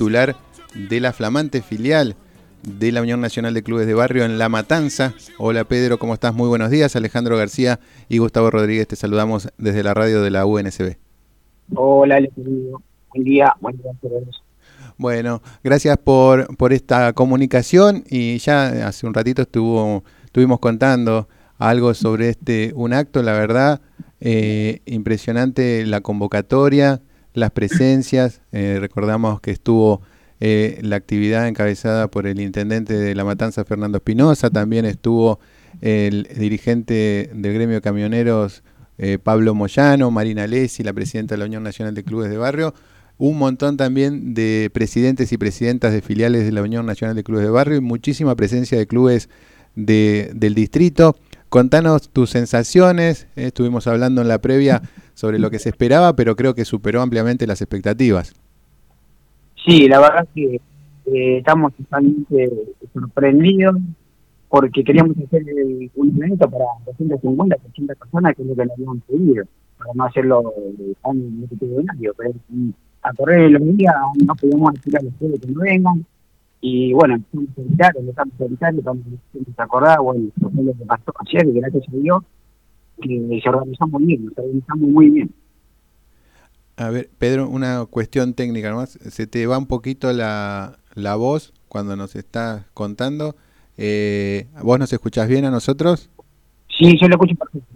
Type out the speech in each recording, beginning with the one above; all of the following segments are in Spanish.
titular de la flamante filial de la Unión Nacional de Clubes de Barrio en La Matanza. Hola Pedro, ¿cómo estás? Muy buenos días. Alejandro García y Gustavo Rodríguez te saludamos desde la radio de la UNSB. Hola, buen día, buen día. Bueno, gracias por, por esta comunicación y ya hace un ratito estuvo, estuvimos contando algo sobre este un acto, la verdad, eh, impresionante la convocatoria, las presencias, eh, recordamos que estuvo eh, la actividad encabezada por el intendente de La Matanza, Fernando Espinosa, también estuvo el dirigente del gremio de camioneros, eh, Pablo Moyano, Marina Lesi, la presidenta de la Unión Nacional de Clubes de Barrio, un montón también de presidentes y presidentas de filiales de la Unión Nacional de Clubes de Barrio y muchísima presencia de clubes del distrito. Contanos tus sensaciones, estuvimos hablando en la previa sobre lo que se esperaba, pero creo que superó ampliamente las expectativas. Sí, la verdad que eh, estamos totalmente sorprendidos porque queríamos hacer un evento para 250, 300 personas, que es lo que nos habían pedido, para no hacerlo tan multitudinario. Pero a correr de los días no podíamos decir a los que no vengan. Y bueno, estamos solitarios, estamos solitarios, estamos acordar, bueno, lo que pasó ayer, gracias a Dios, que se organizamos bien, nos organizamos muy bien. A ver, Pedro, una cuestión técnica nomás. Se te va un poquito la, la voz cuando nos estás contando. Eh, ¿Vos nos escuchás bien a nosotros? Sí, yo lo escucho perfecto.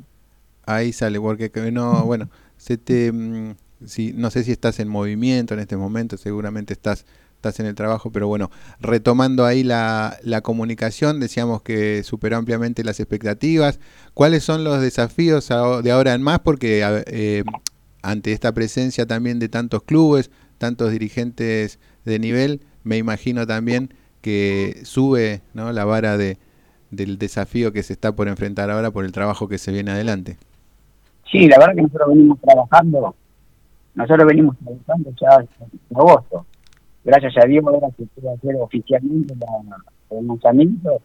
Ahí sale, porque no, bueno, se te, mm, si, no sé si estás en movimiento en este momento, seguramente estás, estás en el trabajo, pero bueno, retomando ahí la, la comunicación, decíamos que superó ampliamente las expectativas. ¿Cuáles son los desafíos de ahora en más? Porque eh, ante esta presencia también de tantos clubes, tantos dirigentes de nivel, me imagino también que sube ¿no? la vara de, del desafío que se está por enfrentar ahora por el trabajo que se viene adelante. Sí, la verdad que nosotros venimos trabajando, nosotros venimos trabajando ya en agosto. Gracias a Dios ahora se puede hacer oficialmente el lanzamiento.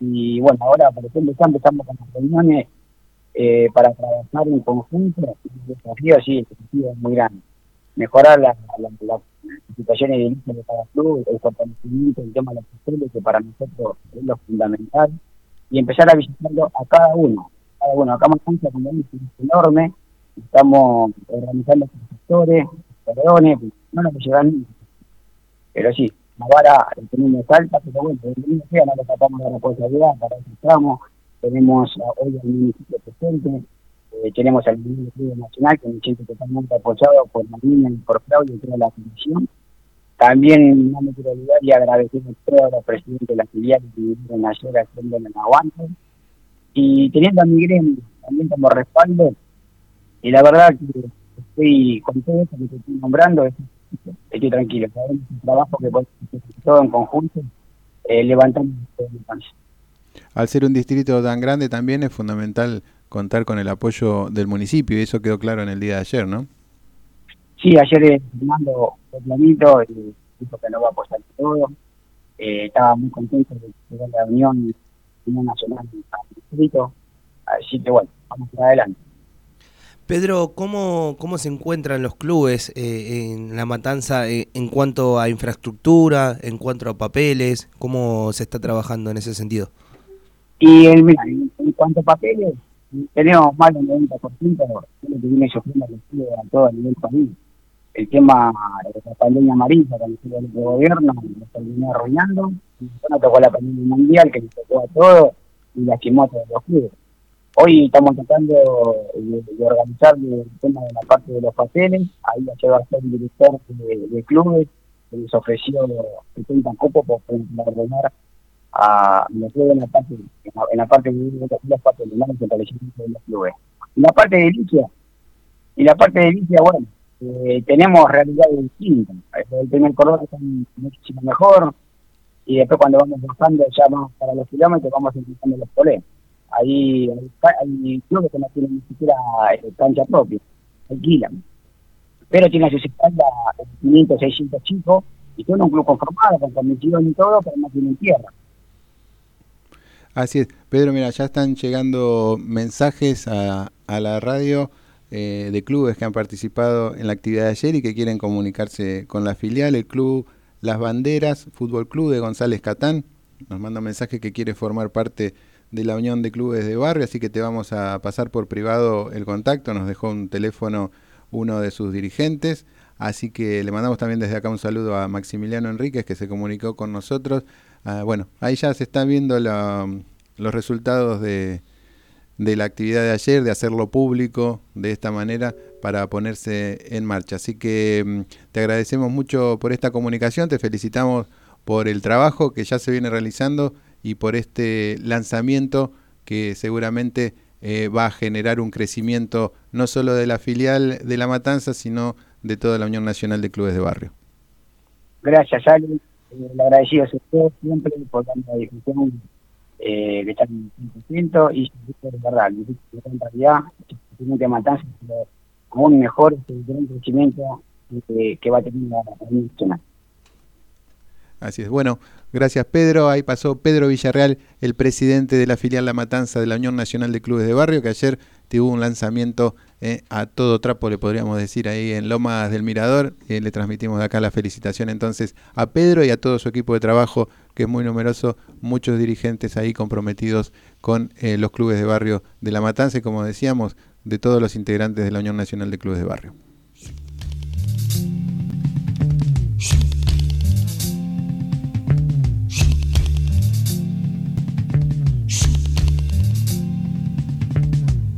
Y bueno, ahora por ejemplo ya empezamos con las reuniones eh, para trabajar en conjunto, el desafío sí, el desafío es muy grande. Mejorar las la, la, situaciones de inicio de cada club, el fortalecimiento, el tema de los pasteles, que para nosotros es lo fundamental, y empezar a visitarlo a cada uno. Cada uno. Acá Matanza, como es enorme, estamos organizando sectores, perdone, no nos llevan pero sí, la vara tenemos alta, pero bueno, el sea, no le tapamos la responsabilidad, para eso estamos, tenemos hoy al municipio presente, eh, tenemos al Ministerio Nacional, que me siento totalmente apoyado por Marina y por Claudio y toda la comisión. También no me quiero olvidar y agradecer a los presidentes de la filial que vinieron ayer haciendo el aguante. Y teniendo a mi gremio también como respaldo, y la verdad que estoy contento que te estoy nombrando, estoy tranquilo, el trabajo que hacer todo en conjunto, eh, levantando al ser un distrito tan grande también es fundamental contar con el apoyo del municipio y eso quedó claro en el día de ayer, ¿no? Sí, ayer Fernando el planito y dijo que no va a apoyar todo. Eh, estaba muy contento de que la Unión, Unión Nacional del distrito. Así que bueno, vamos para adelante. Pedro, ¿cómo, ¿cómo se encuentran los clubes eh, en La Matanza eh, en cuanto a infraestructura, en cuanto a papeles? ¿Cómo se está trabajando en ese sentido? Y en, cuanto a papeles, tenemos más del 90% de lo que viene sufriendo el a todo el nivel país. El tema de la pandemia amarilla, cuando se el gobierno, nos terminó arruinando. Nos tocó la pandemia mundial, que nos tocó a todos y lastimó a todos los clubes. Hoy estamos tratando de, organizar el tema de la parte de los papeles. Ahí ayer va a ser el director de, clubes que les ofreció 70 cupos por ordenar a en la parte en la, parte de las partes de los clubes. Y la parte de Licia, y la parte de Licia, bueno, eh, tenemos realidades distintas. El primer color está muchísimo mejor, y después cuando vamos bajando ya más para los kilómetros vamos empezando los problemas. Ahí hay, clubes que no tienen ni siquiera eh, cancha propia, alquilan. Pero tiene a sus espaldas 500, 600 chicos, y son un club conformado, con comisión y todo, pero no tienen tierra. Así es. Pedro, mira, ya están llegando mensajes a, a la radio eh, de clubes que han participado en la actividad de ayer y que quieren comunicarse con la filial. El club Las Banderas Fútbol Club de González Catán. Nos manda un mensaje que quiere formar parte de la Unión de Clubes de Barrio, así que te vamos a pasar por privado el contacto. Nos dejó un teléfono uno de sus dirigentes. Así que le mandamos también desde acá un saludo a Maximiliano Enríquez que se comunicó con nosotros. Ah, bueno, ahí ya se están viendo los resultados de, de la actividad de ayer, de hacerlo público de esta manera para ponerse en marcha. Así que mm, te agradecemos mucho por esta comunicación, te felicitamos por el trabajo que ya se viene realizando y por este lanzamiento que seguramente eh, va a generar un crecimiento no solo de la filial de La Matanza, sino de toda la Unión Nacional de Clubes de Barrio. Gracias, Ale. Eh, agradecido a usted siempre por la difusión eh, que está en 100% y de verdad, en realidad, de Matanza, aún mejor este gran crecimiento que, que va a tener la Unión Nacional. Así es. Bueno, gracias Pedro. Ahí pasó Pedro Villarreal, el presidente de la filial La Matanza de la Unión Nacional de Clubes de Barrio, que ayer tuvo un lanzamiento eh, a todo trapo, le podríamos decir, ahí en Lomas del Mirador. Eh, le transmitimos de acá la felicitación entonces a Pedro y a todo su equipo de trabajo, que es muy numeroso, muchos dirigentes ahí comprometidos con eh, los clubes de barrio de La Matanza y como decíamos, de todos los integrantes de la Unión Nacional de Clubes de Barrio.